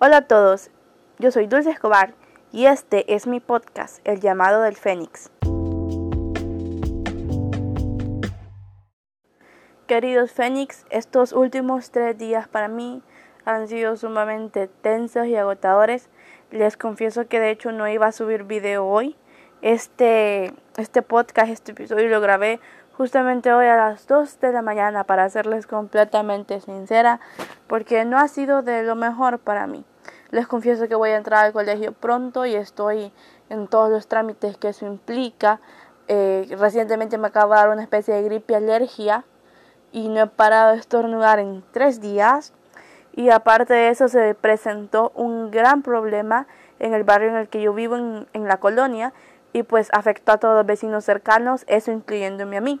Hola a todos, yo soy Dulce Escobar y este es mi podcast, El llamado del Fénix. Queridos Fénix, estos últimos tres días para mí han sido sumamente tensos y agotadores. Les confieso que de hecho no iba a subir video hoy. Este, este podcast, este episodio lo grabé justamente hoy a las 2 de la mañana para serles completamente sincera porque no ha sido de lo mejor para mí. Les confieso que voy a entrar al colegio pronto y estoy en todos los trámites que eso implica. Eh, recientemente me acaba de dar una especie de gripe alergia y no he parado de estornudar en tres días. Y aparte de eso se presentó un gran problema en el barrio en el que yo vivo en, en la colonia y pues afectó a todos los vecinos cercanos, eso incluyéndome a mí.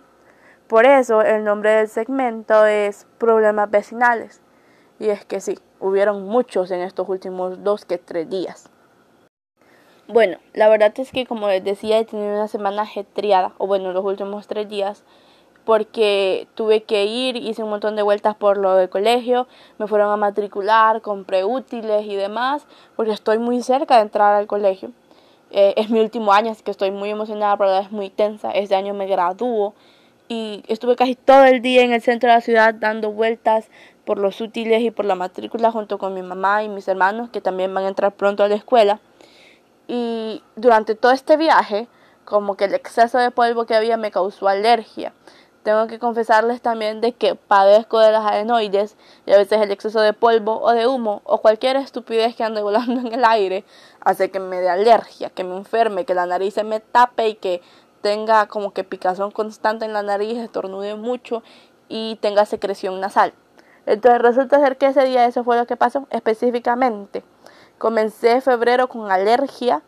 Por eso el nombre del segmento es Problemas Vecinales. Y es que sí, hubieron muchos en estos últimos dos que tres días. Bueno, la verdad es que como les decía he tenido una semana ajetreada, o bueno, los últimos tres días, porque tuve que ir, hice un montón de vueltas por lo del colegio, me fueron a matricular, compré útiles y demás, porque estoy muy cerca de entrar al colegio. Eh, es mi último año, así que estoy muy emocionada, pero es muy tensa. Este año me gradúo y estuve casi todo el día en el centro de la ciudad dando vueltas por los útiles y por la matrícula junto con mi mamá y mis hermanos que también van a entrar pronto a la escuela. Y durante todo este viaje, como que el exceso de polvo que había me causó alergia. Tengo que confesarles también de que padezco de las adenoides y a veces el exceso de polvo o de humo o cualquier estupidez que ande volando en el aire hace que me dé alergia, que me enferme, que la nariz se me tape y que tenga como que picazón constante en la nariz, estornude mucho y tenga secreción nasal. Entonces resulta ser que ese día eso fue lo que pasó específicamente. Comencé febrero con alergia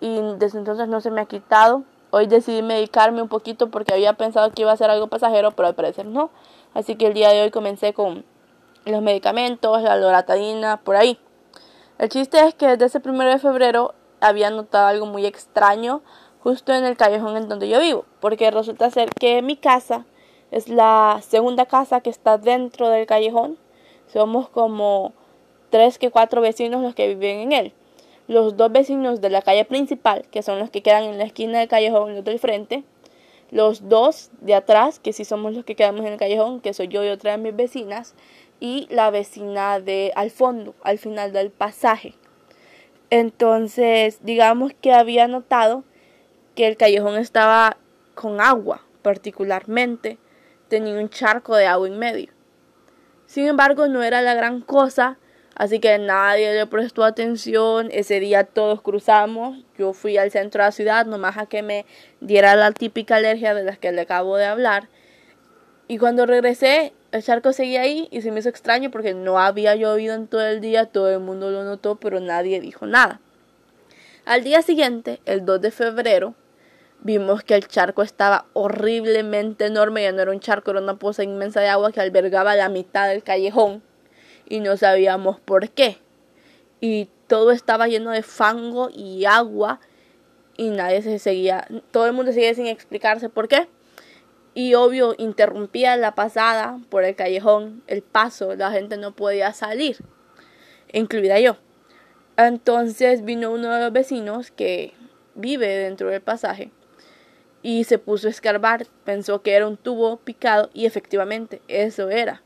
y desde entonces no se me ha quitado Hoy decidí medicarme un poquito porque había pensado que iba a ser algo pasajero, pero al parecer no. Así que el día de hoy comencé con los medicamentos, la loratadina, por ahí. El chiste es que desde ese primero de febrero había notado algo muy extraño justo en el callejón en donde yo vivo, porque resulta ser que mi casa es la segunda casa que está dentro del callejón. Somos como tres que cuatro vecinos los que viven en él los dos vecinos de la calle principal, que son los que quedan en la esquina del callejón, los del frente, los dos de atrás, que sí somos los que quedamos en el callejón, que soy yo y otra de mis vecinas, y la vecina de al fondo, al final del pasaje. Entonces, digamos que había notado que el callejón estaba con agua, particularmente, tenía un charco de agua en medio. Sin embargo, no era la gran cosa Así que nadie le prestó atención. Ese día todos cruzamos. Yo fui al centro de la ciudad nomás a que me diera la típica alergia de las que le acabo de hablar. Y cuando regresé, el charco seguía ahí y se me hizo extraño porque no había llovido en todo el día. Todo el mundo lo notó, pero nadie dijo nada. Al día siguiente, el 2 de febrero, vimos que el charco estaba horriblemente enorme. Ya no era un charco, era una poza inmensa de agua que albergaba la mitad del callejón y no sabíamos por qué. Y todo estaba lleno de fango y agua y nadie se seguía, todo el mundo seguía sin explicarse por qué. Y obvio, interrumpía la pasada por el callejón, el paso, la gente no podía salir, incluida yo. Entonces vino uno de los vecinos que vive dentro del pasaje y se puso a escarbar, pensó que era un tubo picado y efectivamente eso era.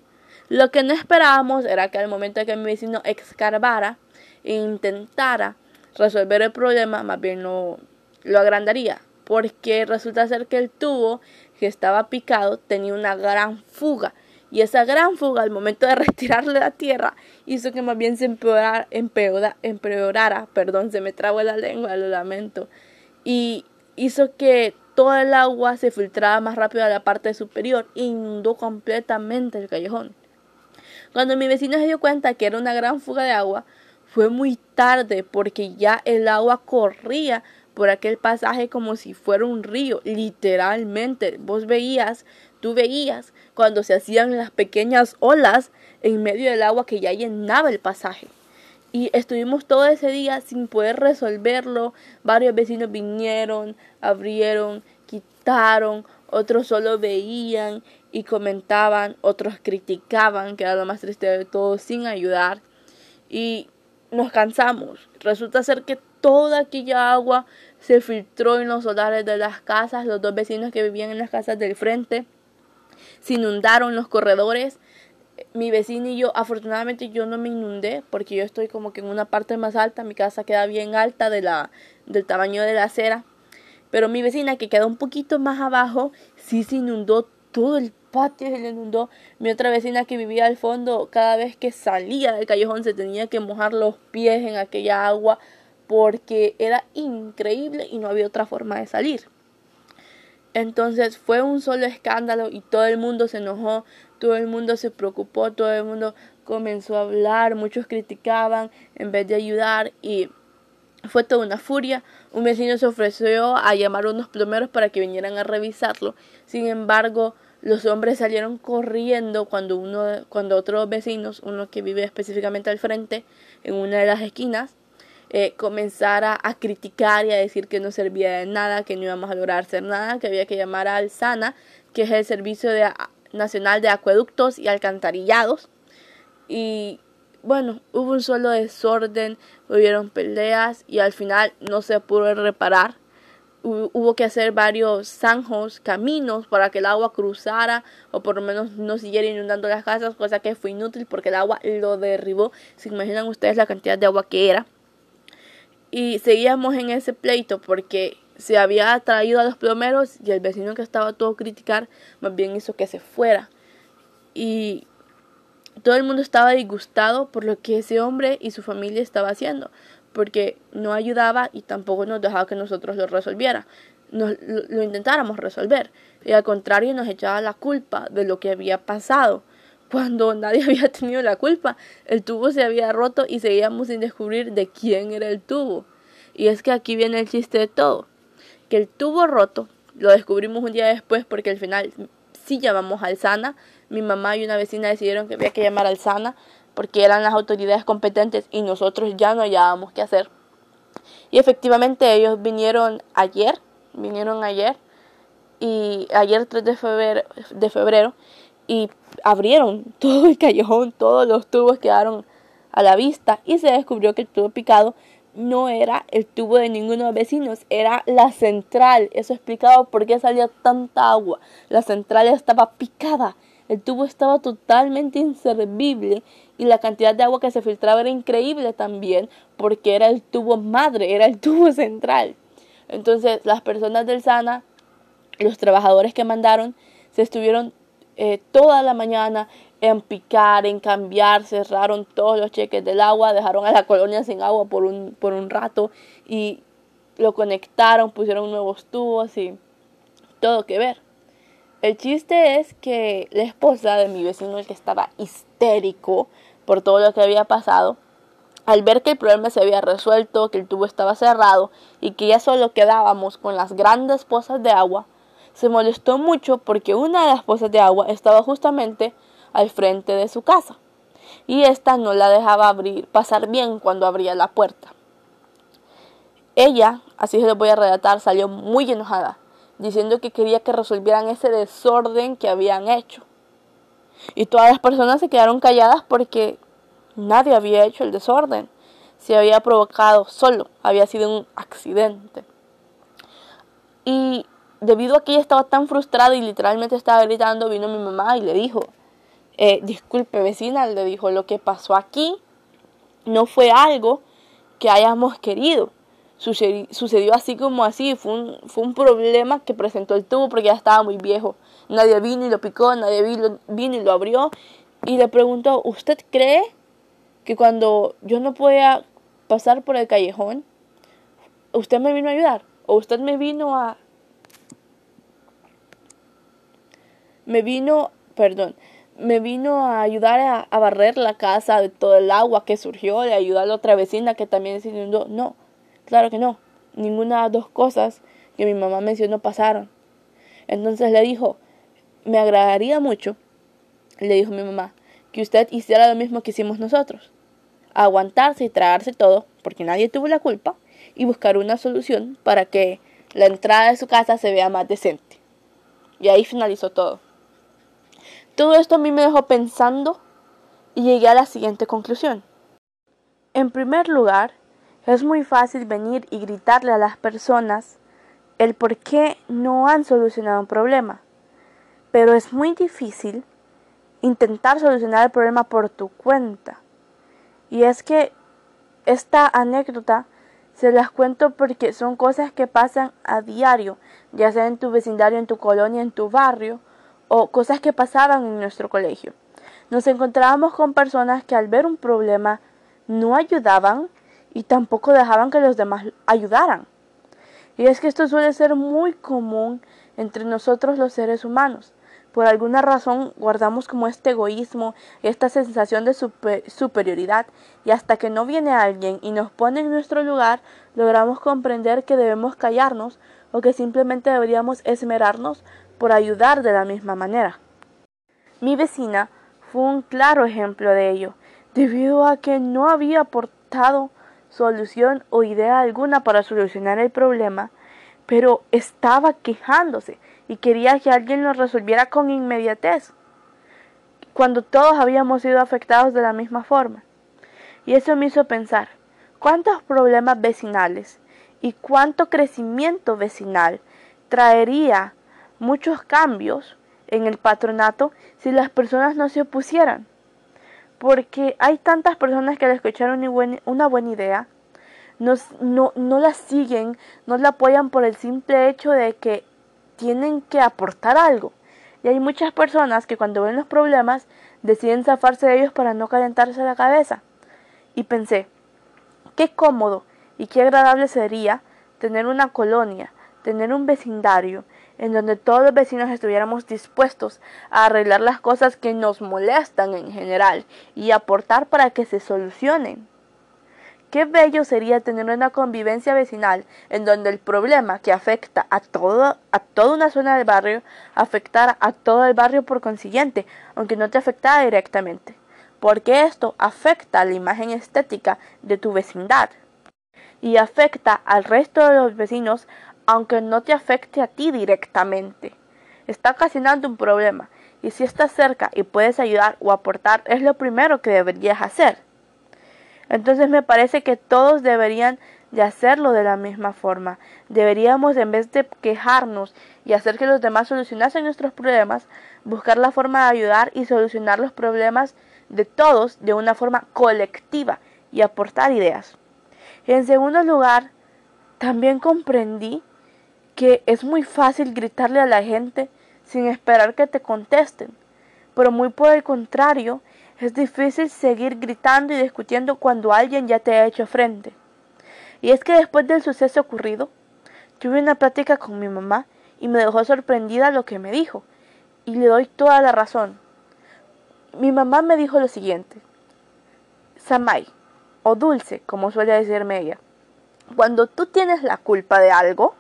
Lo que no esperábamos era que al momento que mi vecino excavara e intentara resolver el problema, más bien lo, agrandaría, porque resulta ser que el tubo que estaba picado tenía una gran fuga. Y esa gran fuga, al momento de retirarle la tierra, hizo que más bien se empeorara, empeorara, perdón, se me trabó la lengua, lo lamento, y hizo que todo el agua se filtrara más rápido a la parte superior e inundó completamente el callejón. Cuando mi vecino se dio cuenta que era una gran fuga de agua, fue muy tarde porque ya el agua corría por aquel pasaje como si fuera un río, literalmente. Vos veías, tú veías cuando se hacían las pequeñas olas en medio del agua que ya llenaba el pasaje. Y estuvimos todo ese día sin poder resolverlo. Varios vecinos vinieron, abrieron, quitaron, otros solo veían y comentaban, otros criticaban, que era lo más triste de todo, sin ayudar. Y nos cansamos. Resulta ser que toda aquella agua se filtró en los solares de las casas. Los dos vecinos que vivían en las casas del frente se inundaron los corredores. Mi vecino y yo, afortunadamente yo no me inundé porque yo estoy como que en una parte más alta, mi casa queda bien alta de la, del tamaño de la acera. Pero mi vecina que queda un poquito más abajo, sí se inundó todo el patio, se le inundó. Mi otra vecina que vivía al fondo, cada vez que salía del callejón se tenía que mojar los pies en aquella agua porque era increíble y no había otra forma de salir. Entonces fue un solo escándalo y todo el mundo se enojó, todo el mundo se preocupó, todo el mundo comenzó a hablar, muchos criticaban en vez de ayudar y fue toda una furia. Un vecino se ofreció a llamar a unos plomeros para que vinieran a revisarlo. Sin embargo, los hombres salieron corriendo cuando uno cuando otros vecinos, uno que vive específicamente al frente, en una de las esquinas, eh, comenzara a criticar y a decir que no servía de nada, que no íbamos a lograr hacer nada, que había que llamar a Alsana, que es el Servicio de, Nacional de Acueductos y Alcantarillados. Y bueno, hubo un solo desorden, hubieron peleas y al final no se pudo reparar. Hubo que hacer varios zanjos, caminos para que el agua cruzara o por lo menos no siguiera inundando las casas, cosa que fue inútil porque el agua lo derribó. Se imaginan ustedes la cantidad de agua que era. Y seguíamos en ese pleito porque se había traído a los plomeros y el vecino que estaba todo criticar más bien hizo que se fuera. Y todo el mundo estaba disgustado por lo que ese hombre y su familia estaba haciendo porque no ayudaba y tampoco nos dejaba que nosotros lo resolviera nos, lo, intentáramos resolver y al contrario nos echaba la culpa de lo que había pasado cuando nadie había tenido la culpa. El tubo se había roto y seguíamos sin descubrir de quién era el tubo. Y es que aquí viene el chiste de todo. Que el tubo roto lo descubrimos un día después porque al final sí llamamos al SANA. Mi mamá y una vecina decidieron que había que llamar al SANA porque eran las autoridades competentes y nosotros ya no hallábamos qué hacer. Y efectivamente ellos vinieron ayer, vinieron ayer y ayer 3 de febrero, de febrero y abrieron todo el callejón, todos los tubos quedaron a la vista y se descubrió que el tubo picado no era el tubo de ninguno de los vecinos, era la central. Eso explicaba por qué salía tanta agua. La central estaba picada, el tubo estaba totalmente inservible y la cantidad de agua que se filtraba era increíble también porque era el tubo madre, era el tubo central. Entonces las personas del SANA, los trabajadores que mandaron, se estuvieron eh, toda la mañana en picar, en cambiar, cerraron todos los cheques del agua, dejaron a la colonia sin agua por un, por un rato y lo conectaron, pusieron nuevos tubos y todo que ver. El chiste es que la esposa de mi vecino, el que estaba histérico por todo lo que había pasado, al ver que el problema se había resuelto, que el tubo estaba cerrado y que ya solo quedábamos con las grandes pozas de agua, se molestó mucho porque una de las pozas de agua estaba justamente al frente de su casa y ésta no la dejaba abrir, pasar bien cuando abría la puerta. Ella, así se lo voy a relatar, salió muy enojada, diciendo que quería que resolvieran ese desorden que habían hecho. Y todas las personas se quedaron calladas porque nadie había hecho el desorden. Se había provocado solo, había sido un accidente. Y debido a que ella estaba tan frustrada y literalmente estaba gritando, vino mi mamá y le dijo, eh, disculpe vecina, le dijo, lo que pasó aquí no fue algo que hayamos querido. Sucedió, así como así, fue un, fue un problema que presentó el tubo porque ya estaba muy viejo. Nadie vino y lo picó, nadie vino, vino y lo abrió. Y le preguntó, ¿usted cree que cuando yo no podía pasar por el callejón, usted me vino a ayudar? ¿O usted me vino a, me vino, perdón, me vino a ayudar a, barrer la casa de todo el agua que surgió, de ayudar a la otra vecina que también se inundó. No, claro que no. Ninguna de las dos cosas que mi mamá mencionó pasaron. Entonces le dijo, me agradaría mucho, le dijo mi mamá, que usted hiciera lo mismo que hicimos nosotros. Aguantarse y tragarse todo, porque nadie tuvo la culpa, y buscar una solución para que la entrada de su casa se vea más decente. Y ahí finalizó todo. Todo esto a mí me dejó pensando y llegué a la siguiente conclusión. En primer lugar, es muy fácil venir y gritarle a las personas el por qué no han solucionado un problema. Pero es muy difícil intentar solucionar el problema por tu cuenta. Y es que esta anécdota se las cuento porque son cosas que pasan a diario, ya sea en tu vecindario, en tu colonia, en tu barrio, o cosas que pasaban en nuestro colegio. Nos encontrábamos con personas que al ver un problema no ayudaban y tampoco dejaban que los demás ayudaran. Y es que esto suele ser muy común entre nosotros los seres humanos. Por alguna razón guardamos como este egoísmo esta sensación de superioridad y hasta que no viene alguien y nos pone en nuestro lugar, logramos comprender que debemos callarnos o que simplemente deberíamos esmerarnos por ayudar de la misma manera. Mi vecina fue un claro ejemplo de ello, debido a que no había aportado solución o idea alguna para solucionar el problema, pero estaba quejándose y quería que alguien lo resolviera con inmediatez, cuando todos habíamos sido afectados de la misma forma. Y eso me hizo pensar, ¿cuántos problemas vecinales y cuánto crecimiento vecinal traería muchos cambios en el patronato si las personas no se opusieran? Porque hay tantas personas que al escuchar una buena idea no, no la siguen, no la apoyan por el simple hecho de que tienen que aportar algo. Y hay muchas personas que cuando ven los problemas deciden zafarse de ellos para no calentarse la cabeza. Y pensé, qué cómodo y qué agradable sería tener una colonia, tener un vecindario en donde todos los vecinos estuviéramos dispuestos a arreglar las cosas que nos molestan en general y aportar para que se solucionen. Qué bello sería tener una convivencia vecinal en donde el problema que afecta a, todo, a toda una zona del barrio afectara a todo el barrio por consiguiente, aunque no te afectara directamente, porque esto afecta a la imagen estética de tu vecindad y afecta al resto de los vecinos aunque no te afecte a ti directamente. Está ocasionando un problema y si estás cerca y puedes ayudar o aportar es lo primero que deberías hacer. Entonces me parece que todos deberían de hacerlo de la misma forma. Deberíamos, en vez de quejarnos y hacer que los demás solucionasen nuestros problemas, buscar la forma de ayudar y solucionar los problemas de todos de una forma colectiva y aportar ideas. En segundo lugar, también comprendí que es muy fácil gritarle a la gente sin esperar que te contesten, pero muy por el contrario, es difícil seguir gritando y discutiendo cuando alguien ya te ha hecho frente. Y es que después del suceso ocurrido, tuve una plática con mi mamá y me dejó sorprendida lo que me dijo, y le doy toda la razón. Mi mamá me dijo lo siguiente, Samay, o Dulce, como suele decirme ella, cuando tú tienes la culpa de algo,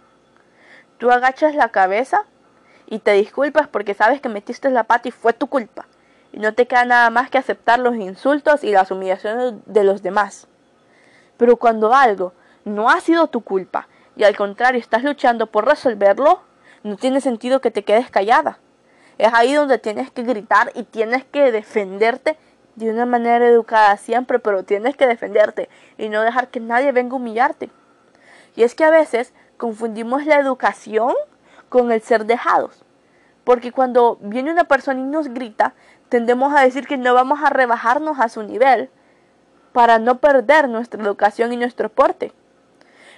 tú agachas la cabeza y te disculpas porque sabes que metiste la pata y fue tu culpa y no te queda nada más que aceptar los insultos y las humillaciones de los demás. Pero cuando algo no ha sido tu culpa y al contrario estás luchando por resolverlo, no tiene sentido que te quedes callada. Es ahí donde tienes que gritar y tienes que defenderte de una manera educada siempre, pero tienes que defenderte y no dejar que nadie venga a humillarte. Y es que a veces confundimos la educación con el ser dejados. Porque cuando viene una persona y nos grita, tendemos a decir que no vamos a rebajarnos a su nivel para no perder nuestra educación y nuestro porte.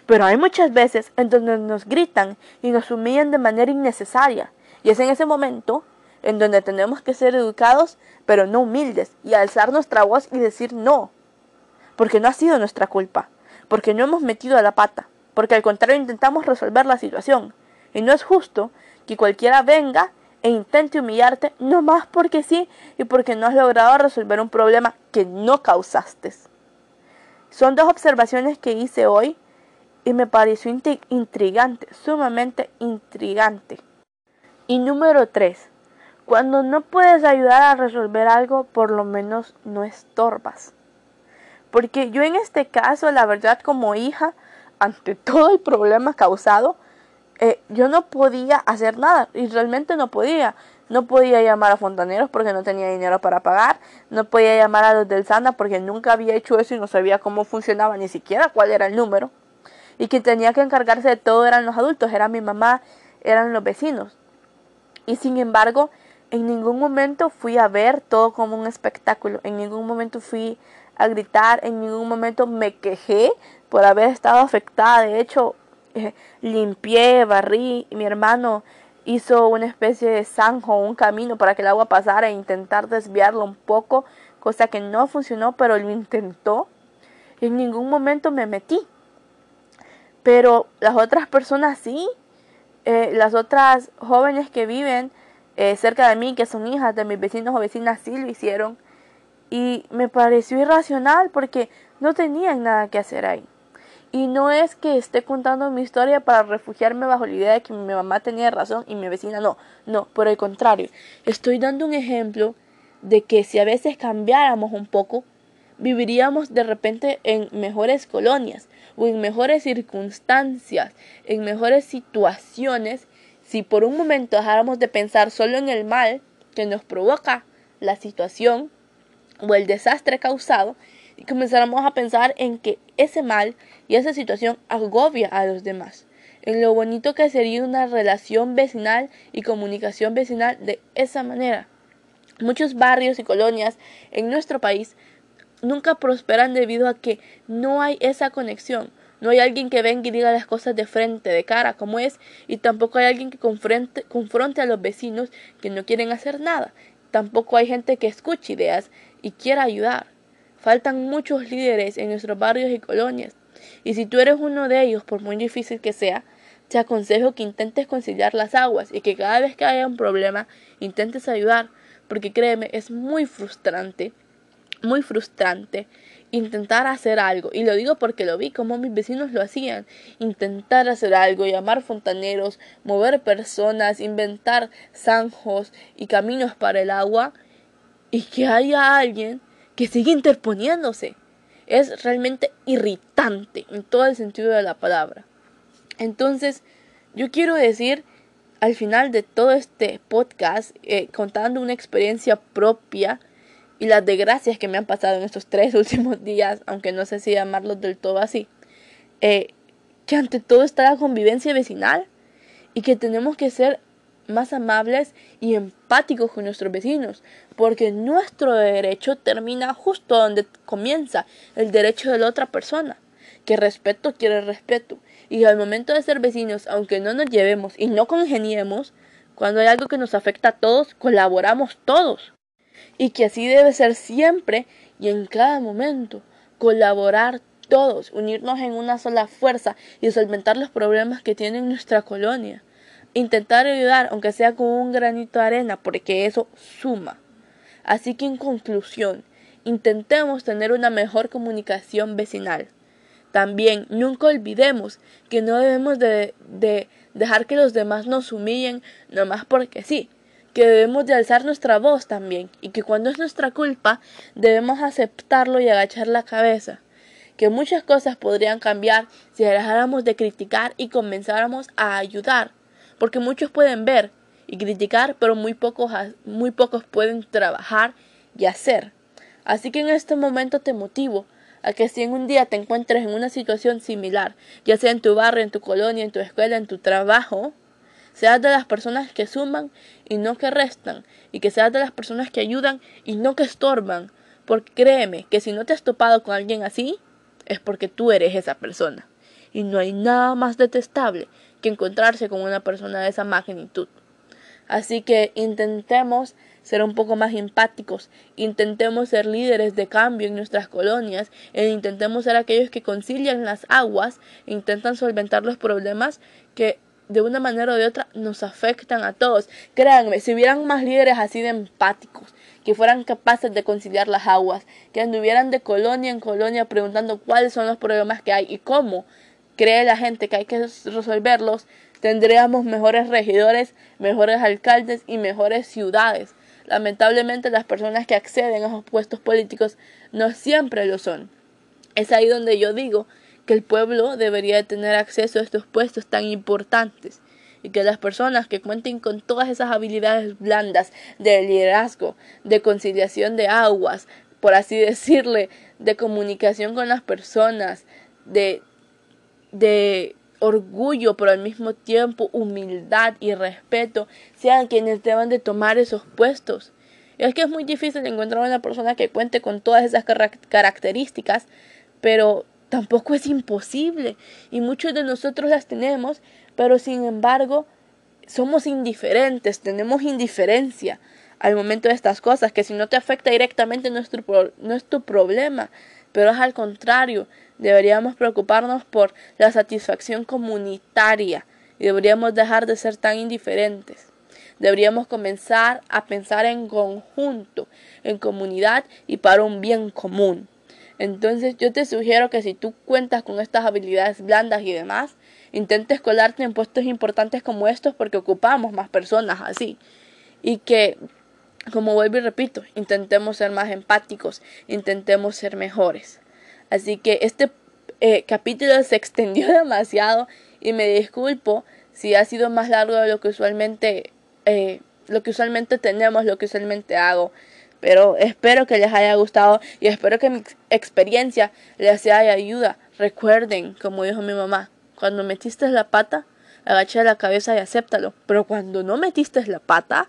Pero hay muchas veces en donde nos gritan y nos humillan de manera innecesaria. Y es en ese momento en donde tenemos que ser educados, pero no humildes, y alzar nuestra voz y decir no. Porque no ha sido nuestra culpa, porque no hemos metido a la pata, porque al contrario intentamos resolver la situación. Y no es justo que cualquiera venga e intente humillarte no más porque sí y porque no has logrado resolver un problema que no causaste. Son dos observaciones que hice hoy y me pareció intrigante, sumamente intrigante. Y número tres, cuando no puedes ayudar a resolver algo, por lo menos no estorbas. Porque yo en este caso, la verdad, como hija, ante todo el problema causado, eh, yo no podía hacer nada y realmente no podía. No podía llamar a fontaneros porque no tenía dinero para pagar. No podía llamar a los del SANA porque nunca había hecho eso y no sabía cómo funcionaba, ni siquiera cuál era el número. Y quien tenía que encargarse de todo eran los adultos, era mi mamá, eran los vecinos. Y sin embargo, en ningún momento fui a ver todo como un espectáculo. En ningún momento fui a gritar, en ningún momento me quejé por haber estado afectada. De hecho, eh, limpié, barrí, y mi hermano hizo una especie de zanjo, un camino para que el agua pasara e intentar desviarlo un poco, cosa que no funcionó, pero lo intentó. En ningún momento me metí. Pero las otras personas sí, eh, las otras jóvenes que viven eh, cerca de mí, que son hijas de mis vecinos o vecinas, sí lo hicieron. Y me pareció irracional porque no tenían nada que hacer ahí. Y no es que esté contando mi historia para refugiarme bajo la idea de que mi mamá tenía razón y mi vecina no. No, por el contrario. Estoy dando un ejemplo de que si a veces cambiáramos un poco, viviríamos de repente en mejores colonias o en mejores circunstancias, en mejores situaciones, si por un momento dejáramos de pensar solo en el mal que nos provoca la situación o el desastre causado y comenzáramos a pensar en que ese mal y esa situación agobia a los demás, en lo bonito que sería una relación vecinal y comunicación vecinal de esa manera. Muchos barrios y colonias en nuestro país nunca prosperan debido a que no hay esa conexión. No hay alguien que venga y diga las cosas de frente, de cara, como es, y tampoco hay alguien que confronte, confronte a los vecinos que no quieren hacer nada. Tampoco hay gente que escuche ideas y quiera ayudar. Faltan muchos líderes en nuestros barrios y colonias. Y si tú eres uno de ellos, por muy difícil que sea, te aconsejo que intentes conciliar las aguas y que cada vez que haya un problema intentes ayudar, porque créeme, es muy frustrante, muy frustrante intentar hacer algo. Y lo digo porque lo vi como mis vecinos lo hacían. Intentar hacer algo, llamar fontaneros, mover personas, inventar zanjos y caminos para el agua y que haya alguien que sigue interponiéndose. Es realmente irritante en todo el sentido de la palabra. Entonces, yo quiero decir al final de todo este podcast, eh, contando una experiencia propia y las desgracias que me han pasado en estos tres últimos días, aunque no sé si llamarlos del todo así, eh, que ante todo está la convivencia vecinal y que tenemos que ser más amables y empáticos con nuestros vecinos, porque nuestro derecho termina justo donde comienza el derecho de la otra persona, que respeto quiere respeto, y al momento de ser vecinos, aunque no nos llevemos y no congeniemos, cuando hay algo que nos afecta a todos, colaboramos todos, y que así debe ser siempre y en cada momento, colaborar todos, unirnos en una sola fuerza y solventar los problemas que tiene nuestra colonia intentar ayudar, aunque sea con un granito de arena, porque eso suma. Así que en conclusión, intentemos tener una mejor comunicación vecinal. También nunca olvidemos que no debemos de, de dejar que los demás nos humillen nomás porque sí, que debemos de alzar nuestra voz también y que cuando es nuestra culpa debemos aceptarlo y agachar la cabeza que muchas cosas podrían cambiar si dejáramos de criticar y comenzáramos a ayudar porque muchos pueden ver y criticar, pero muy pocos, muy pocos pueden trabajar y hacer. Así que en este momento te motivo a que si en un día te encuentres en una situación similar, ya sea en tu barrio, en tu colonia, en tu escuela, en tu trabajo, seas de las personas que suman y no que restan, y que seas de las personas que ayudan y no que estorban, porque créeme que si no te has topado con alguien así, es porque tú eres esa persona. Y no hay nada más detestable que encontrarse con una persona de esa magnitud. Así que intentemos ser un poco más empáticos, intentemos ser líderes de cambio en nuestras colonias, e intentemos ser aquellos que concilian las aguas, intentan solventar los problemas que de una manera o de otra nos afectan a todos. Créanme, si hubieran más líderes así de empáticos, que fueran capaces de conciliar las aguas, que anduvieran de colonia en colonia preguntando cuáles son los problemas que hay y cómo cree la gente que hay que resolverlos, tendríamos mejores regidores, mejores alcaldes y mejores ciudades. Lamentablemente las personas que acceden a esos puestos políticos no siempre lo son. Es ahí donde yo digo que el pueblo debería tener acceso a estos puestos tan importantes y que las personas que cuenten con todas esas habilidades blandas de liderazgo, de conciliación de aguas, por así decirle, de comunicación con las personas, de, de orgullo, pero al mismo tiempo humildad y respeto, sean quienes deban de tomar esos puestos. Es que es muy difícil encontrar una persona que cuente con todas esas características, pero tampoco es imposible. Y muchos de nosotros las tenemos, pero sin embargo somos indiferentes, tenemos indiferencia al momento de estas cosas, que si no te afecta directamente no no es tu problema, pero es al contrario, deberíamos preocuparnos por la satisfacción comunitaria y deberíamos dejar de ser tan indiferentes. Deberíamos comenzar a pensar en conjunto, en comunidad y para un bien común. Entonces yo te sugiero que si tú cuentas con estas habilidades blandas y demás, intentes colarte en puestos importantes como estos porque ocupamos más personas así. Y que, como vuelvo y repito, intentemos ser más empáticos, intentemos ser mejores. Así que este eh, capítulo se extendió demasiado y me disculpo si ha sido más largo de lo que usualmente eh, lo que usualmente tenemos, lo que usualmente hago. Pero espero que les haya gustado y espero que mi experiencia les sea de ayuda. Recuerden, como dijo mi mamá, cuando metiste la pata, agacha la cabeza y acéptalo. Pero cuando no metiste la pata,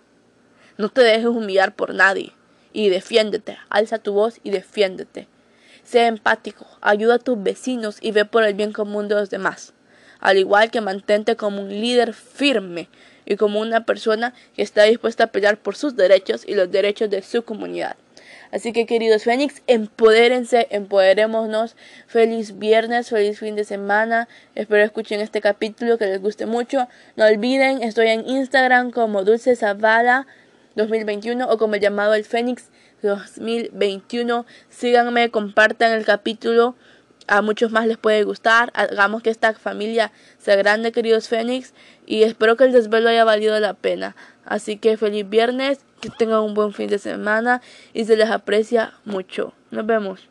no te dejes humillar por nadie. Y defiéndete, alza tu voz y defiéndete. Sé empático, ayuda a tus vecinos y ve por el bien común de los demás. Al igual que mantente como un líder firme y como una persona que está dispuesta a pelear por sus derechos y los derechos de su comunidad. Así que queridos Fénix, empodérense, empoderémonos. Feliz viernes, feliz fin de semana. Espero escuchen este capítulo que les guste mucho. No olviden, estoy en Instagram como Dulce Zavala 2021 o como el llamado el Fénix 2021. Síganme, compartan el capítulo a muchos más les puede gustar. Hagamos que esta familia sea grande, queridos Fénix. Y espero que el desvelo haya valido la pena. Así que feliz viernes, que tengan un buen fin de semana y se les aprecia mucho. Nos vemos.